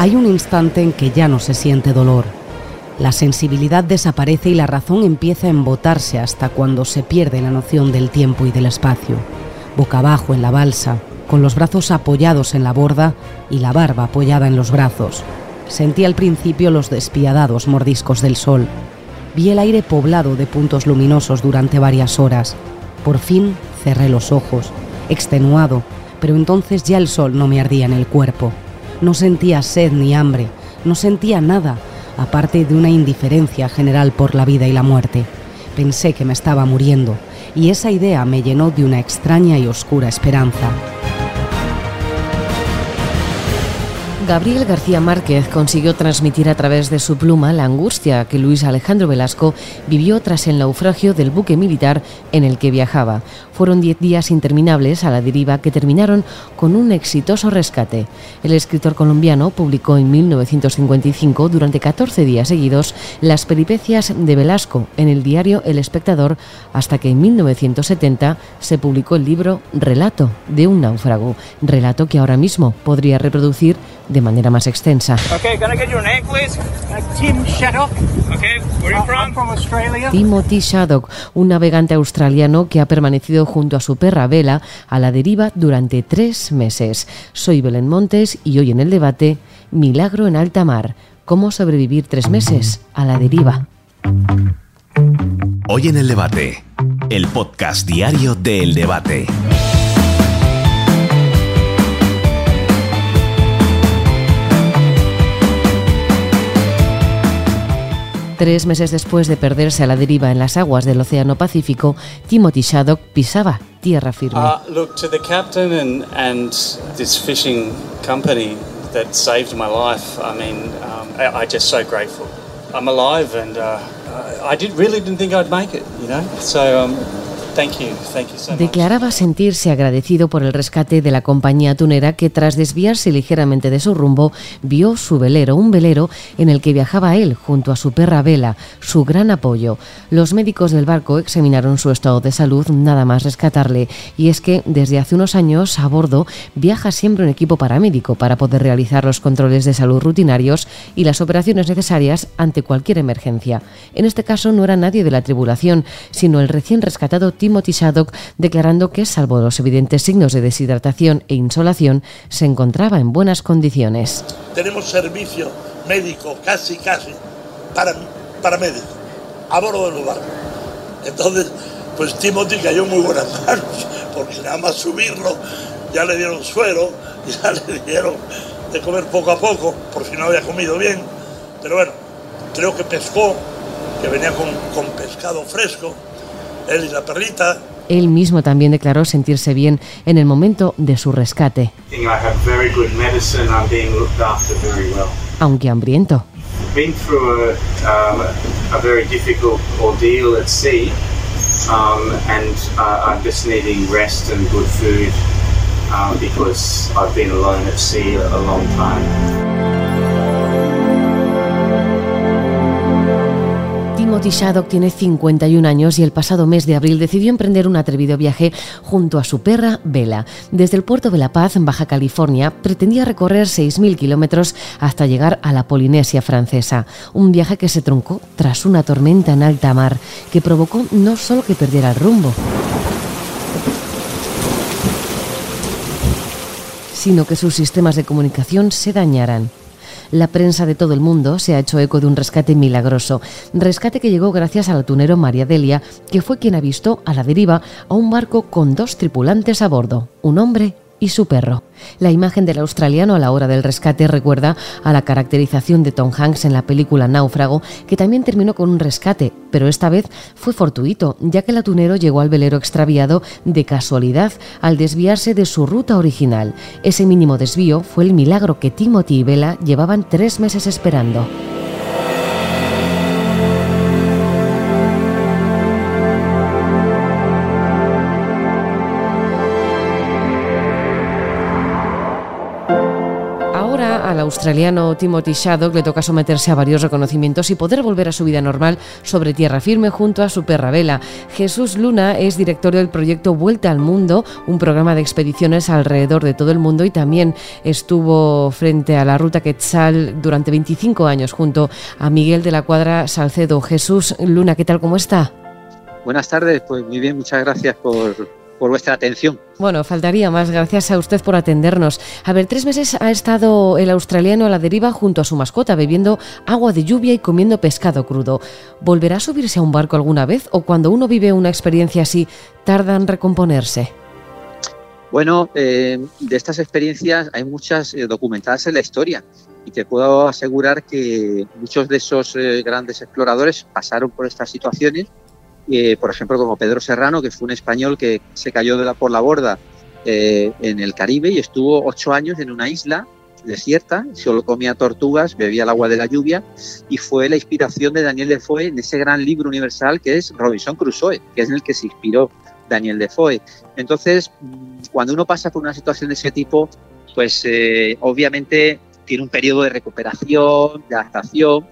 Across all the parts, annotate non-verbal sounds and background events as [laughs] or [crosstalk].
Hay un instante en que ya no se siente dolor. La sensibilidad desaparece y la razón empieza a embotarse hasta cuando se pierde la noción del tiempo y del espacio. Boca abajo en la balsa, con los brazos apoyados en la borda y la barba apoyada en los brazos. Sentí al principio los despiadados mordiscos del sol. Vi el aire poblado de puntos luminosos durante varias horas. Por fin cerré los ojos, extenuado, pero entonces ya el sol no me ardía en el cuerpo. No sentía sed ni hambre, no sentía nada, aparte de una indiferencia general por la vida y la muerte. Pensé que me estaba muriendo, y esa idea me llenó de una extraña y oscura esperanza. Gabriel García Márquez consiguió transmitir a través de su pluma la angustia que Luis Alejandro Velasco vivió tras el naufragio del buque militar en el que viajaba. Fueron diez días interminables a la deriva que terminaron con un exitoso rescate. El escritor colombiano publicó en 1955, durante 14 días seguidos, las peripecias de Velasco en el diario El Espectador, hasta que en 1970 se publicó el libro Relato de un náufrago, relato que ahora mismo podría reproducir de manera más extensa. Timothy Shaddock, un navegante australiano que ha permanecido junto a su perra Vela a la deriva durante tres meses. Soy Belén Montes y hoy en el debate, Milagro en alta mar, cómo sobrevivir tres meses a la deriva. Hoy en el debate, el podcast diario de El Debate. Tres meses después de perderse a la deriva en las aguas del Océano Pacífico, Timothy Shaddock pisaba tierra firme. Uh, look, to the captain and, and this fishing company that saved my life, I mean, um, I, I'm just so grateful. I'm alive and uh, I did, really didn't think I'd make it, you know? So, um, Declaraba sentirse agradecido por el rescate de la compañía tunera que tras desviarse ligeramente de su rumbo vio su velero, un velero en el que viajaba él junto a su perra Vela, su gran apoyo. Los médicos del barco examinaron su estado de salud nada más rescatarle y es que desde hace unos años a bordo viaja siempre un equipo paramédico para poder realizar los controles de salud rutinarios y las operaciones necesarias ante cualquier emergencia. En este caso no era nadie de la tribulación, sino el recién rescatado Timothy Shaddock, declarando que, salvo los evidentes signos de deshidratación e insolación, se encontraba en buenas condiciones. Tenemos servicio médico casi, casi, para, para médico, a bordo del lugar. Entonces, pues Timothy cayó muy buenas [laughs] manos, porque nada más subirlo, ya le dieron suero, [laughs] ya le dieron de comer poco a poco, por si no había comido bien. Pero bueno, creo que pescó, que venía con, con pescado fresco, él y la perrita. Él mismo también declaró sentirse bien en el momento de su rescate. Aunque hambriento. Been through a, a very difficult ordeal at sea, and I'm just needing rest and good food because I've been alone at sea a long time. Shaddock tiene 51 años y el pasado mes de abril decidió emprender un atrevido viaje junto a su perra Vela. Desde el puerto de La Paz, en Baja California, pretendía recorrer 6.000 kilómetros hasta llegar a la Polinesia francesa. Un viaje que se truncó tras una tormenta en alta mar que provocó no solo que perdiera el rumbo, sino que sus sistemas de comunicación se dañaran. La prensa de todo el mundo se ha hecho eco de un rescate milagroso, rescate que llegó gracias al atunero María Delia, que fue quien avistó a la deriva a un barco con dos tripulantes a bordo, un hombre y su perro. La imagen del australiano a la hora del rescate recuerda a la caracterización de Tom Hanks en la película Náufrago, que también terminó con un rescate, pero esta vez fue fortuito, ya que el atunero llegó al velero extraviado de casualidad al desviarse de su ruta original. Ese mínimo desvío fue el milagro que Timothy y Bella llevaban tres meses esperando. Australiano Timothy Shaddock le toca someterse a varios reconocimientos y poder volver a su vida normal sobre tierra firme junto a su perra Vela. Jesús Luna es director del proyecto Vuelta al Mundo, un programa de expediciones alrededor de todo el mundo y también estuvo frente a la ruta Quetzal durante 25 años junto a Miguel de la Cuadra Salcedo. Jesús Luna, ¿qué tal? ¿Cómo está? Buenas tardes, pues muy bien, muchas gracias por, por vuestra atención. Bueno, faltaría más. Gracias a usted por atendernos. A ver, tres meses ha estado el australiano a la deriva junto a su mascota, bebiendo agua de lluvia y comiendo pescado crudo. ¿Volverá a subirse a un barco alguna vez o cuando uno vive una experiencia así, tarda en recomponerse? Bueno, eh, de estas experiencias hay muchas eh, documentadas en la historia y te puedo asegurar que muchos de esos eh, grandes exploradores pasaron por estas situaciones eh, por ejemplo, como Pedro Serrano, que fue un español que se cayó por la borda eh, en el Caribe y estuvo ocho años en una isla desierta, solo comía tortugas, bebía el agua de la lluvia y fue la inspiración de Daniel Defoe en ese gran libro universal que es Robinson Crusoe, que es en el que se inspiró Daniel Defoe. Entonces, cuando uno pasa por una situación de ese tipo, pues eh, obviamente tiene un periodo de recuperación, de adaptación,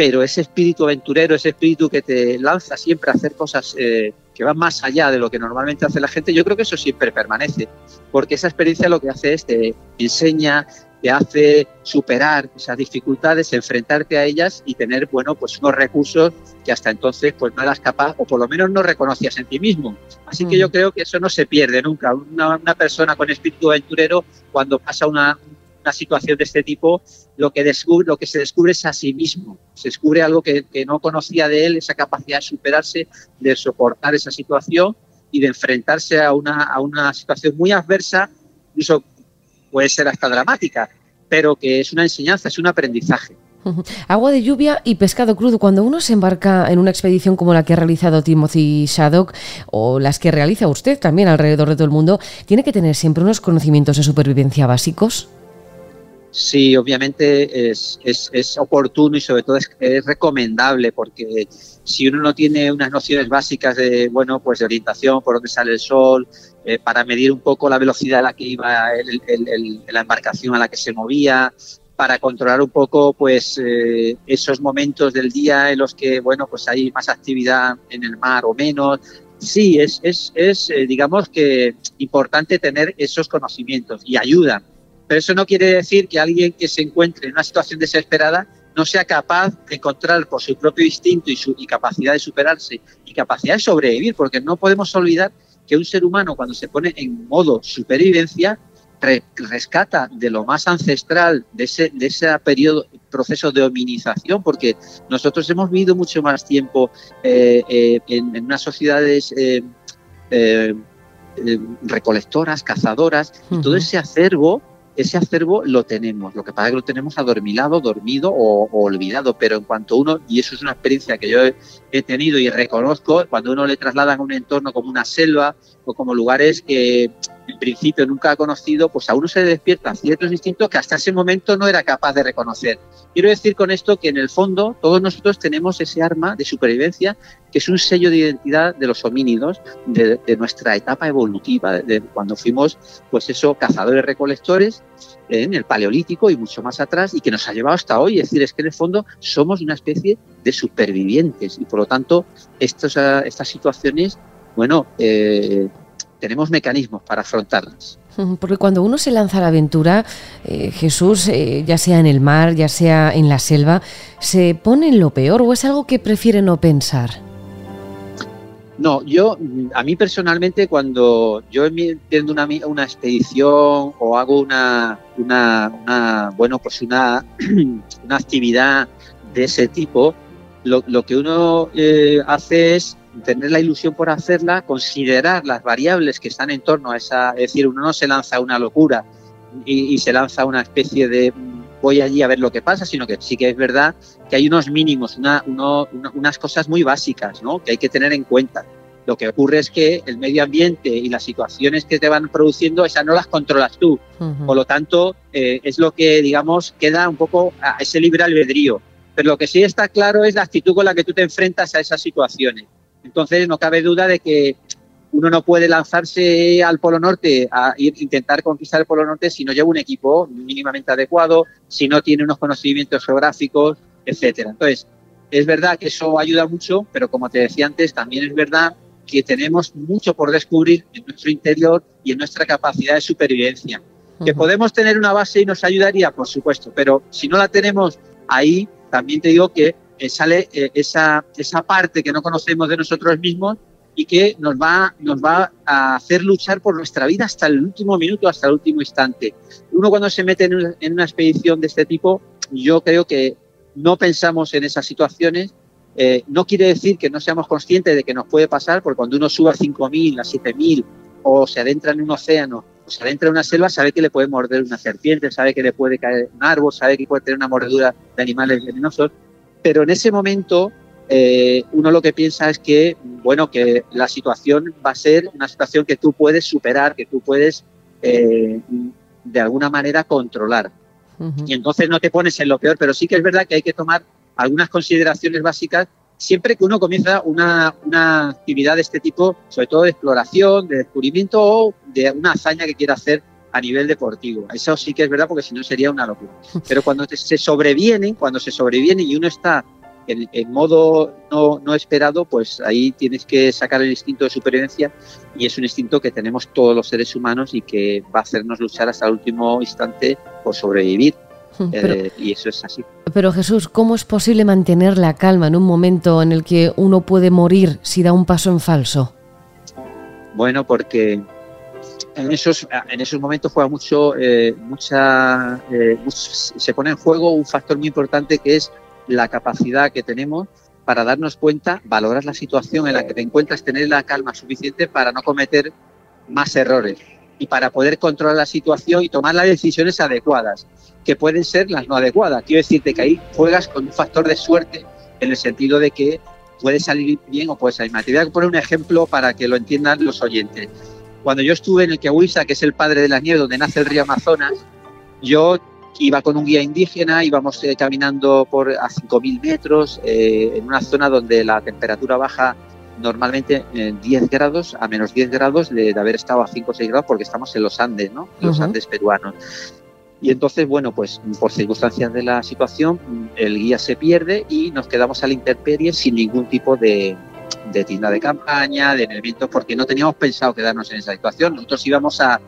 pero ese espíritu aventurero, ese espíritu que te lanza siempre a hacer cosas eh, que van más allá de lo que normalmente hace la gente, yo creo que eso siempre permanece, porque esa experiencia lo que hace es te enseña, te hace superar esas dificultades, enfrentarte a ellas y tener, bueno, pues unos recursos que hasta entonces pues no eras capaz o por lo menos no reconocías en ti mismo. Así que yo creo que eso no se pierde nunca. Una, una persona con espíritu aventurero, cuando pasa una, una situación de este tipo, lo que, descubre, lo que se descubre es a sí mismo. Se descubre algo que, no conocía de él, esa capacidad de superarse, de soportar esa situación y de enfrentarse a una, a una situación muy adversa, incluso puede ser hasta dramática, pero que es una enseñanza, es un aprendizaje. Agua de lluvia y pescado crudo. Cuando uno se embarca en una expedición como la que ha realizado Timothy Shaddock o las que realiza usted también alrededor de todo el mundo, ¿tiene que tener siempre unos conocimientos de supervivencia básicos? Sí, obviamente es, es, oportuno y sobre todo es, recomendable porque si uno no tiene unas nociones básicas de, bueno, pues de orientación, por dónde sale el sol, eh, para medir un poco la velocidad a la que iba la embarcación a la que se movía, para controlar un poco pues eh, esos momentos del día en los que, bueno, pues hay más actividad en el mar o menos. Sí, es, es, es eh, digamos que importante tener esos conocimientos y ayudan pero eso no quiere decir que alguien que se encuentre en una situación desesperada no sea capaz de encontrar por su propio instinto y su capacidad de superarse y capacidad de sobrevivir, porque no podemos olvidar que un ser humano cuando se pone en modo supervivencia rescata de lo más ancestral de ese, de ese periodo, proceso de hominización, porque nosotros hemos vivido mucho más tiempo eh, eh, en, unas sociedades eh, recolectoras, cazadoras, y todo ese acervo ese acervo lo tenemos, lo que pasa es que lo tenemos adormilado, dormido o, olvidado, pero en cuanto uno, y eso es una experiencia que yo he, tenido y reconozco, cuando uno le traslada a un entorno como una selva o como lugares que en principio nunca ha conocido, pues a uno se le despiertan ciertos instintos que hasta ese momento no era capaz de reconocer. Quiero decir con esto que en el fondo todos nosotros tenemos ese arma de supervivencia que es un sello de identidad de los homínidos, de, nuestra etapa evolutiva, de, cuando fuimos, pues eso, cazadores recolectores en el paleolítico y mucho más atrás y que nos ha llevado hasta hoy. Es decir, es que en el fondo somos una especie de supervivientes y por lo tanto estos, estas situaciones, bueno, eh, tenemos mecanismos para afrontarlas. Porque cuando uno se lanza a la aventura, eh, Jesús, eh, ya sea en el mar, ya sea en la selva, ¿se pone en lo peor o es algo que prefiere no pensar? No, yo, a mí personalmente, cuando yo entiendo una, una expedición o hago una, una, bueno, pues una, [clears throat] una actividad de ese tipo, lo, que uno eh, hace es tener la ilusión por hacerla, considerar las variables que están en torno a esa, es decir, uno no se lanza a una locura y, se lanza a una especie de voy allí a ver lo que pasa, sino que sí que es verdad que hay unos mínimos, una, unas cosas muy básicas ¿no? que hay que tener en cuenta. Lo que ocurre es que el medio ambiente y las situaciones que te van produciendo, esas no las controlas tú. Por lo tanto, eh, es lo que, digamos, queda un poco a ese libre albedrío. Pero lo que sí está claro es la actitud con la que tú te enfrentas a esas situaciones. Entonces, no cabe duda de que uno no puede lanzarse al Polo Norte a intentar conquistar el Polo Norte si no lleva un equipo mínimamente adecuado, si no tiene unos conocimientos geográficos, etcétera. Entonces, es verdad que eso ayuda mucho, pero como te decía antes, también es verdad que tenemos mucho por descubrir en nuestro interior y en nuestra capacidad de supervivencia. Que podemos tener una base y nos ayudaría, por supuesto, pero si no la tenemos ahí, también te digo que eh, sale eh, esa, esa parte que no conocemos de nosotros mismos y que nos va, nos va a hacer luchar por nuestra vida hasta el último minuto, hasta el último instante. Uno cuando se mete en una, expedición de este tipo, yo creo que no pensamos en esas situaciones. Eh, no quiere decir que no seamos conscientes de que nos puede pasar, porque cuando uno sube a 5.000, a 7.000 o se adentra en un océano se adentra en una selva, sabe que le puede morder una serpiente, sabe que le puede caer un árbol, sabe que puede tener una mordedura de animales venenosos, pero en ese momento eh, uno lo que piensa es que, bueno, que la situación va a ser una situación que tú puedes superar, que tú puedes eh, de alguna manera controlar. Y entonces no te pones en lo peor, pero sí que es verdad que hay que tomar algunas consideraciones básicas siempre que uno comienza una, actividad de este tipo, sobre todo de exploración, de descubrimiento o de una hazaña que quiera hacer a nivel deportivo. Eso sí que es verdad porque si no sería una locura. Pero cuando se sobreviene, cuando se sobreviene y uno está en, modo no, no, esperado, pues ahí tienes que sacar el instinto de supervivencia y es un instinto que tenemos todos los seres humanos y que va a hacernos luchar hasta el último instante por sobrevivir. Eh, y eso es así. Pero Jesús, ¿cómo es posible mantener la calma en un momento en el que uno puede morir si da un paso en falso? Bueno, porque en esos, en esos momentos juega mucho, eh, eh, se pone en juego un factor muy importante que es la capacidad que tenemos para darnos cuenta, valorar la situación en la que te encuentras, tener la calma suficiente para no cometer más errores y para poder controlar la situación y tomar las decisiones adecuadas, que pueden ser las no adecuadas. Quiero decirte que ahí juegas con un factor de suerte en el sentido de que puede salir bien o puede salir mal. Te voy a poner un ejemplo para que lo entiendan los oyentes. Cuando yo estuve en el Kiawisa, que es el padre de la nieve, donde nace el río Amazonas, yo iba con un guía indígena, íbamos eh, caminando por a 5.000 metros eh, en una zona donde la temperatura baja normalmente en 10 grados a menos 10 grados de, haber estado a 5 o 6 grados porque estamos en los Andes, ¿no? Los Andes peruanos. Y entonces, bueno, pues por circunstancias de la situación, el guía se pierde y nos quedamos a la intemperie sin ningún tipo de, de tienda de campaña, de elementos, porque no teníamos pensado quedarnos en esa situación. Nosotros íbamos a,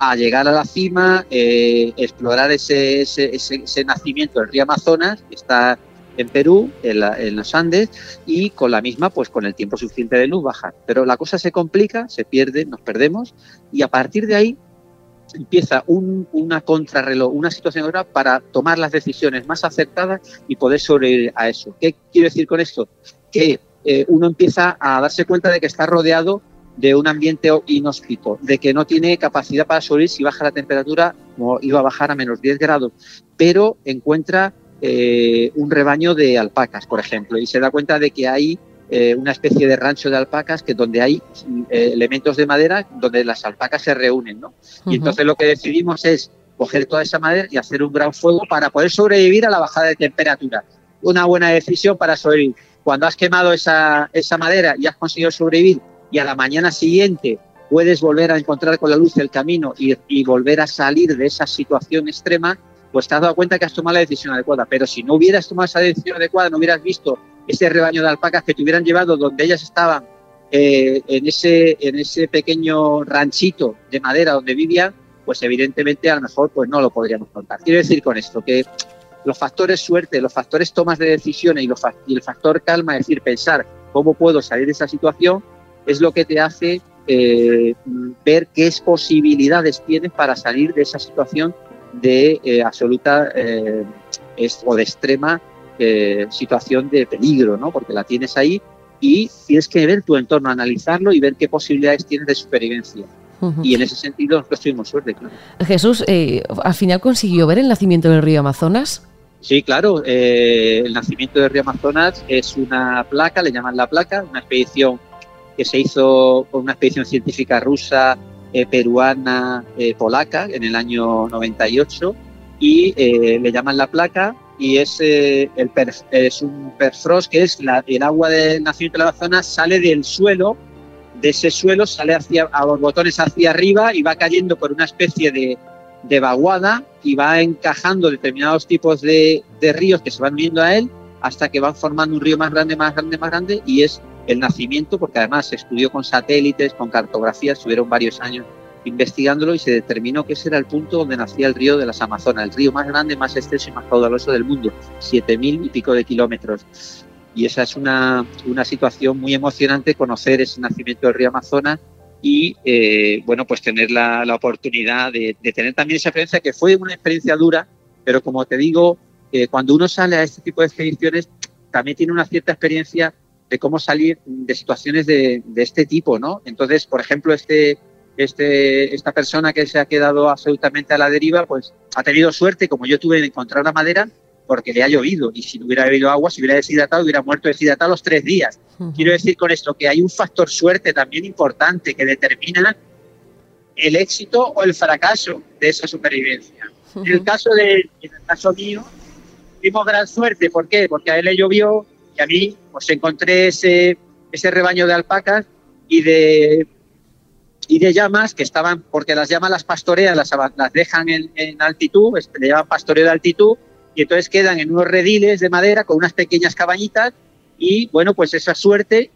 a llegar a la cima, eh, explorar ese, ese, nacimiento del río Amazonas, que está en Perú, en, los Andes, y con la misma, pues con el tiempo suficiente de luz bajar. Pero la cosa se complica, se pierde, nos perdemos, y a partir de ahí empieza una contrarreloj, una situación ahora para tomar las decisiones más acertadas y poder sobrevivir a eso. ¿Qué quiero decir con esto? Que eh, uno empieza a darse cuenta de que está rodeado de un ambiente inhóspito, de que no tiene capacidad para sobrevivir si baja la temperatura, como iba a bajar a menos 10 grados, pero encuentra eh, un rebaño de alpacas, por ejemplo, y se da cuenta de que hay eh, una especie de rancho de alpacas que donde hay eh, elementos de madera donde las alpacas se reúnen, ¿no? Y entonces lo que decidimos es coger toda esa madera y hacer un gran fuego para poder sobrevivir a la bajada de temperatura. Una buena decisión para sobrevivir. Cuando has quemado esa, esa madera y has conseguido sobrevivir y a la mañana siguiente puedes volver a encontrar con la luz el camino y, volver a salir de esa situación extrema, pues te has dado cuenta que has tomado la decisión adecuada. Pero si no hubieras tomado esa decisión adecuada, no hubieras visto ese rebaño de alpacas que te hubieran llevado donde ellas estaban, eh, en, ese, en ese pequeño ranchito de madera donde vivían, pues evidentemente a lo mejor pues no lo podríamos contar. Quiero decir con esto que los factores suerte, los factores tomas de decisiones y, los, y el factor calma, es decir, pensar cómo puedo salir de esa situación, es lo que te hace eh, ver qué posibilidades tienes para salir de esa situación de eh, absoluta eh, o de extrema situación de peligro, ¿no? Porque la tienes ahí y tienes que ver tu entorno, analizarlo y ver qué posibilidades tienes de supervivencia. Y en ese sentido nosotros tuvimos suerte, claro. Jesús, ¿al final consiguió ver el nacimiento del río Amazonas? Sí, claro. el nacimiento del río Amazonas es una placa, le llaman la placa, una expedición que se hizo con una expedición científica rusa eh, peruana eh, polaca en el año 98 y eh, le llaman la placa y es, el es un perfrost que es el agua del nacimiento de la zona sale del suelo de ese suelo sale hacia, a borbotones hacia arriba y va cayendo por una especie de, de vaguada y va encajando determinados tipos de, ríos que se van uniendo a él hasta que van formando un río más grande, más grande, más grande y es el nacimiento, porque además se estudió con satélites, con cartografías, estuvieron varios años investigándolo y se determinó que ese era el punto donde nacía el río de las Amazonas, el río más grande, más extenso y más caudaloso del mundo, 7.000 y pico de kilómetros. Y esa es una, una situación muy emocionante, conocer ese nacimiento del río Amazonas y, eh, bueno, pues tener la, la oportunidad de, de, tener también esa experiencia, que fue una experiencia dura, pero como te digo, eh, cuando uno sale a este tipo de expediciones, también tiene una cierta experiencia de cómo salir de situaciones de, de este tipo, ¿no? Entonces, por ejemplo, este, este, esta persona que se ha quedado absolutamente a la deriva, pues ha tenido suerte, como yo tuve, de encontrar la madera, porque le ha llovido. Y si no hubiera habido agua, si hubiera deshidratado, hubiera muerto deshidratado los tres días. Quiero decir con esto que hay un factor suerte también importante que determina el éxito o el fracaso de esa supervivencia. En el caso de, en el caso mío, tuvimos gran suerte. ¿Por qué? Porque a él le llovió y a mí pues encontré ese, ese rebaño de alpacas y de y de llamas que estaban, porque las llamas las pastorean, las, las dejan en, en, altitud, le llaman pastoreo de altitud, y entonces quedan en unos rediles de madera con unas pequeñas cabañitas, y bueno, pues esa suerte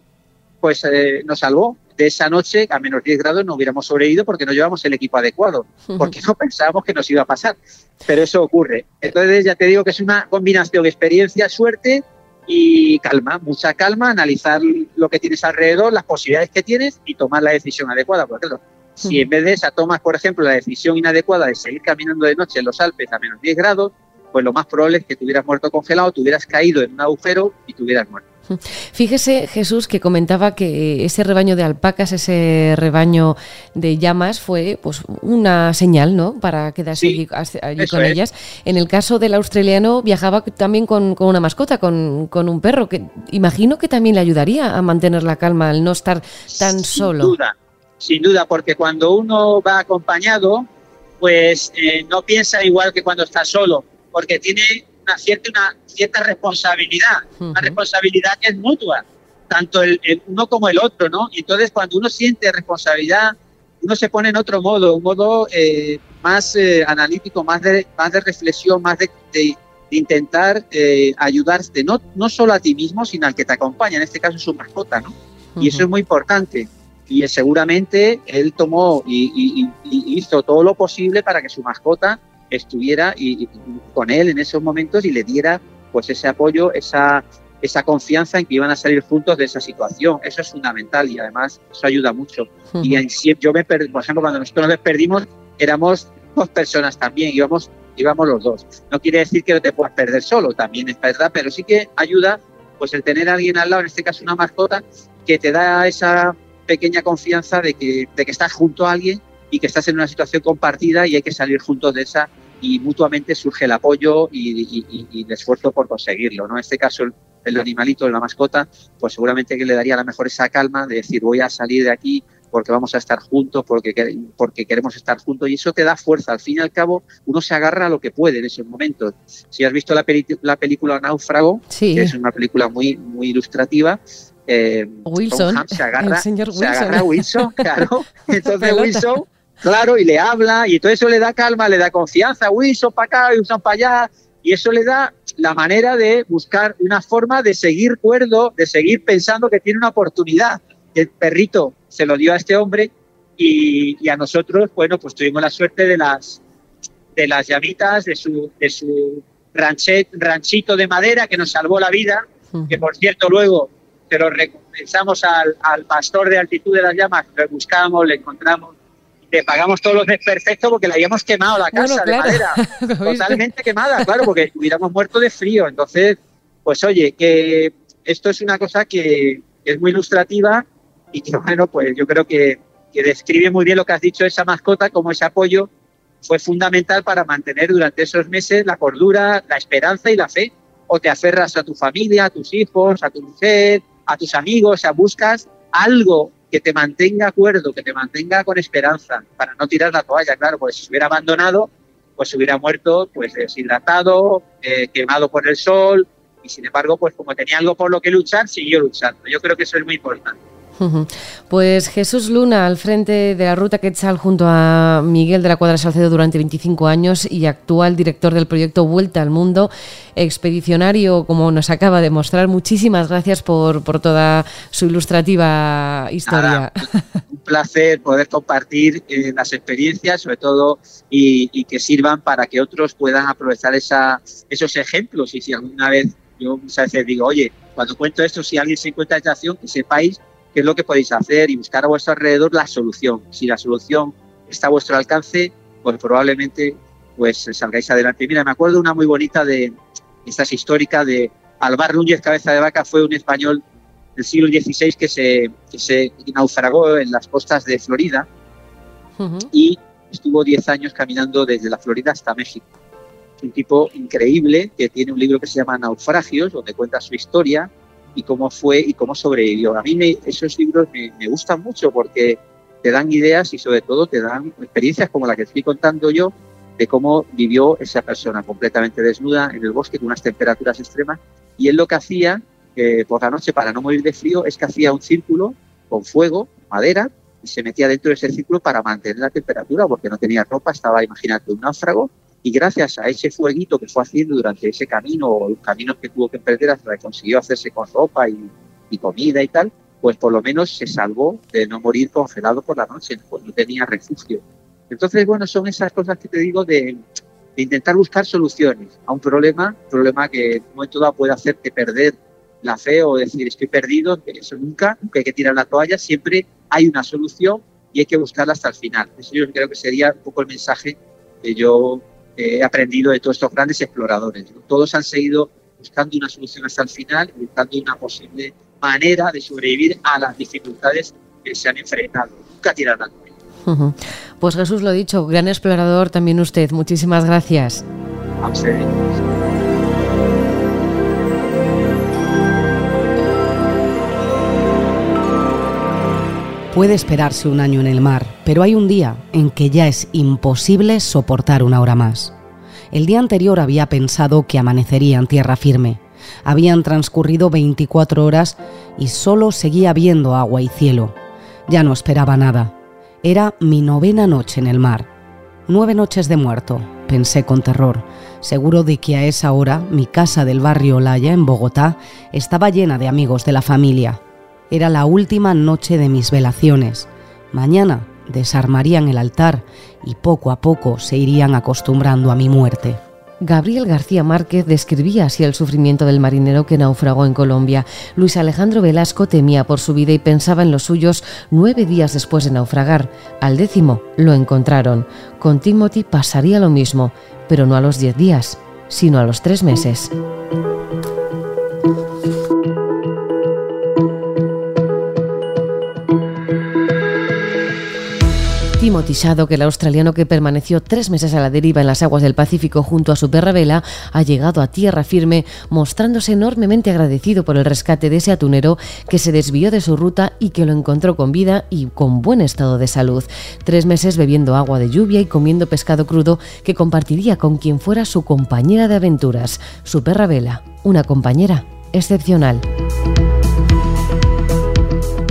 pues eh, nos salvó. De esa noche, a menos 10 grados, no hubiéramos sobrevivido porque no llevamos el equipo adecuado, porque no pensábamos que nos iba a pasar. Pero eso ocurre. Entonces, ya te digo que es una combinación de experiencia, suerte y calma, mucha calma, analizar lo que tienes alrededor, las posibilidades que tienes y tomar la decisión adecuada. Por ejemplo, si en vez de esa tomas, por ejemplo, la decisión inadecuada de seguir caminando de noche en los Alpes a menos 10 grados, pues lo más probable es que te hubieras muerto congelado, te hubieras caído en un agujero y te hubieras muerto. Fíjese, Jesús, que comentaba que ese rebaño de alpacas, ese rebaño de llamas, fue pues una señal, ¿no? Para quedarse sí, allí, allí con es. ellas. En el caso del australiano, viajaba también con, con una mascota, con, con, un perro, que imagino que también le ayudaría a mantener la calma al no estar tan sin solo. Sin duda, sin duda, porque cuando uno va acompañado, pues eh, no piensa igual que cuando está solo, porque tiene una cierta, una cierta responsabilidad, uh -huh. una responsabilidad que es mutua, tanto el, el, uno como el otro, ¿no? Y entonces cuando uno siente responsabilidad, uno se pone en otro modo, un modo eh, más eh, analítico, más de, más de reflexión, más de, de, de intentar eh, ayudarte, no, no solo a ti mismo, sino al que te acompaña, en este caso su mascota, ¿no? Uh -huh. Y eso es muy importante. Y seguramente él tomó y, y, y hizo todo lo posible para que su mascota estuviera y, y, con él en esos momentos y le diera pues ese apoyo, esa, esa confianza en que iban a salir juntos de esa situación. Eso es fundamental y además eso ayuda mucho. Uh -huh. Y en, yo me perdí, por ejemplo, cuando nosotros nos perdimos, éramos dos personas también, íbamos, íbamos los dos. No quiere decir que no te puedas perder solo, también es verdad, pero sí que ayuda pues el tener a alguien al lado, en este caso una mascota, que te da esa pequeña confianza de que, de que estás junto a alguien y que estás en una situación compartida y hay que salir juntos de esa y mutuamente surge el apoyo y, y, y el esfuerzo por conseguirlo. ¿no? En este caso, el, el, animalito, la mascota, pues seguramente que le daría a lo mejor esa calma de decir voy a salir de aquí porque vamos a estar juntos, porque, porque queremos estar juntos y eso te da fuerza. Al fin y al cabo, uno se agarra a lo que puede en esos momentos. Si has visto la, la película Náufrago, sí. que es una película muy, muy ilustrativa, eh, Wilson, se agarra, el señor Wilson. Se agarra a Wilson, claro. [laughs] Entonces Wilson claro, y le habla, y todo eso le da calma, le da confianza, Wilson para acá, Wilson para allá, y eso le da la manera de buscar una forma de seguir cuerdo, de seguir pensando que tiene una oportunidad. El perrito se lo dio a este hombre y, y a nosotros, bueno, pues tuvimos la suerte de las, de las llamitas, de su, de su ranchet, ranchito de madera que nos salvó la vida, que por cierto luego se lo recompensamos al, al pastor de altitud de las llamas, lo buscamos, le encontramos le pagamos todos los desperfectos porque le habíamos quemado la casa bueno, claro. de madera, [laughs] totalmente quemada, claro, porque hubiéramos muerto de frío. Entonces, pues oye, que esto es una cosa que es muy ilustrativa y que, bueno, pues yo creo que, que describe muy bien lo que has dicho, esa mascota, como ese apoyo fue fundamental para mantener durante esos meses la cordura, la esperanza y la fe. O te aferras a tu familia, a tus hijos, a tu mujer, a tus amigos, o sea, buscas algo que te mantenga acuerdo, que te mantenga con esperanza, para no tirar la toalla, claro, porque si se hubiera abandonado, pues se hubiera muerto pues deshidratado, eh, quemado por el sol, y sin embargo, pues como tenía algo por lo que luchar, siguió luchando. Yo creo que eso es muy importante. Pues Jesús Luna al frente de la ruta Quetzal junto a Miguel de la Cuadra Salcedo durante 25 años y actual director del proyecto Vuelta al Mundo, expedicionario como nos acaba de mostrar. Muchísimas gracias por, toda su ilustrativa historia. un placer poder compartir eh, las experiencias, sobre todo, y, y, que sirvan para que otros puedan aprovechar esa, esos ejemplos. Y si alguna vez yo muchas veces digo, oye, cuando cuento esto, si alguien se encuentra en situación, que sepáis qué es lo que podéis hacer y buscar a vuestro alrededor la solución. Si la solución está a vuestro alcance, pues probablemente pues salgáis adelante. Mira, me acuerdo una muy bonita de, esta es histórica, de Alvar Núñez Cabeza de Vaca, fue un español del siglo XVI que se, que se naufragó en las costas de Florida y estuvo 10 años caminando desde la Florida hasta México. Es un tipo increíble que tiene un libro que se llama Naufragios, donde cuenta su historia, y cómo fue y cómo sobrevivió. A mí me, esos libros me, gustan mucho porque te dan ideas y sobre todo te dan experiencias como la que estoy contando yo de cómo vivió esa persona completamente desnuda en el bosque con unas temperaturas extremas. Y él lo que hacía eh, por la noche para no morir de frío es que hacía un círculo con fuego, madera, y se metía dentro de ese círculo para mantener la temperatura porque no tenía ropa, estaba, imagínate, un náufrago y gracias a ese fueguito que fue haciendo durante ese camino o los caminos que tuvo que emprender hasta que consiguió hacerse con ropa y, y, comida y tal, pues por lo menos se salvó de no morir congelado por la noche, pues no tenía refugio. Entonces, bueno, son esas cosas que te digo de, de intentar buscar soluciones a un problema, problema que en un momento dado puede hacerte perder la fe o decir estoy perdido, eso nunca, nunca hay que tirar la toalla, siempre hay una solución y hay que buscarla hasta el final. Eso yo creo que sería un poco el mensaje que yo he aprendido de todos estos grandes exploradores. Todos han seguido buscando una solución hasta el final y buscando una posible manera de sobrevivir a las dificultades que se han enfrentado. Nunca. Uh -huh. Pues Jesús lo dicho, gran explorador también usted. Muchísimas gracias. A ustedes. Puede esperarse un año en el mar, pero hay un día en que ya es imposible soportar una hora más. El día anterior había pensado que amanecería en tierra firme. Habían transcurrido 24 horas y solo seguía viendo agua y cielo. Ya no esperaba nada. Era mi novena noche en el mar. Nueve noches de muerto, pensé con terror, seguro de que a esa hora mi casa del barrio Olaya, en Bogotá, estaba llena de amigos de la familia. Era la última noche de mis velaciones. Mañana desarmarían el altar y poco a poco se irían acostumbrando a mi muerte. Gabriel García Márquez describía así el sufrimiento del marinero que naufragó en Colombia. Luis Alejandro Velasco temía por su vida y pensaba en los suyos nueve días después de naufragar. Al décimo lo encontraron. Con Timothy pasaría lo mismo, pero no a los diez días, sino a los tres meses. Shadow, el australiano que permaneció tres meses a la deriva en las aguas del Pacífico junto a su perra Vela, ha llegado a tierra firme, mostrándose enormemente agradecido por el rescate de ese atunero que se desvió de su ruta y que lo encontró con vida y con buen estado de salud. Tres meses bebiendo agua de lluvia y comiendo pescado crudo que compartiría con quien fuera su compañera de aventuras, su perra Vela, una compañera excepcional.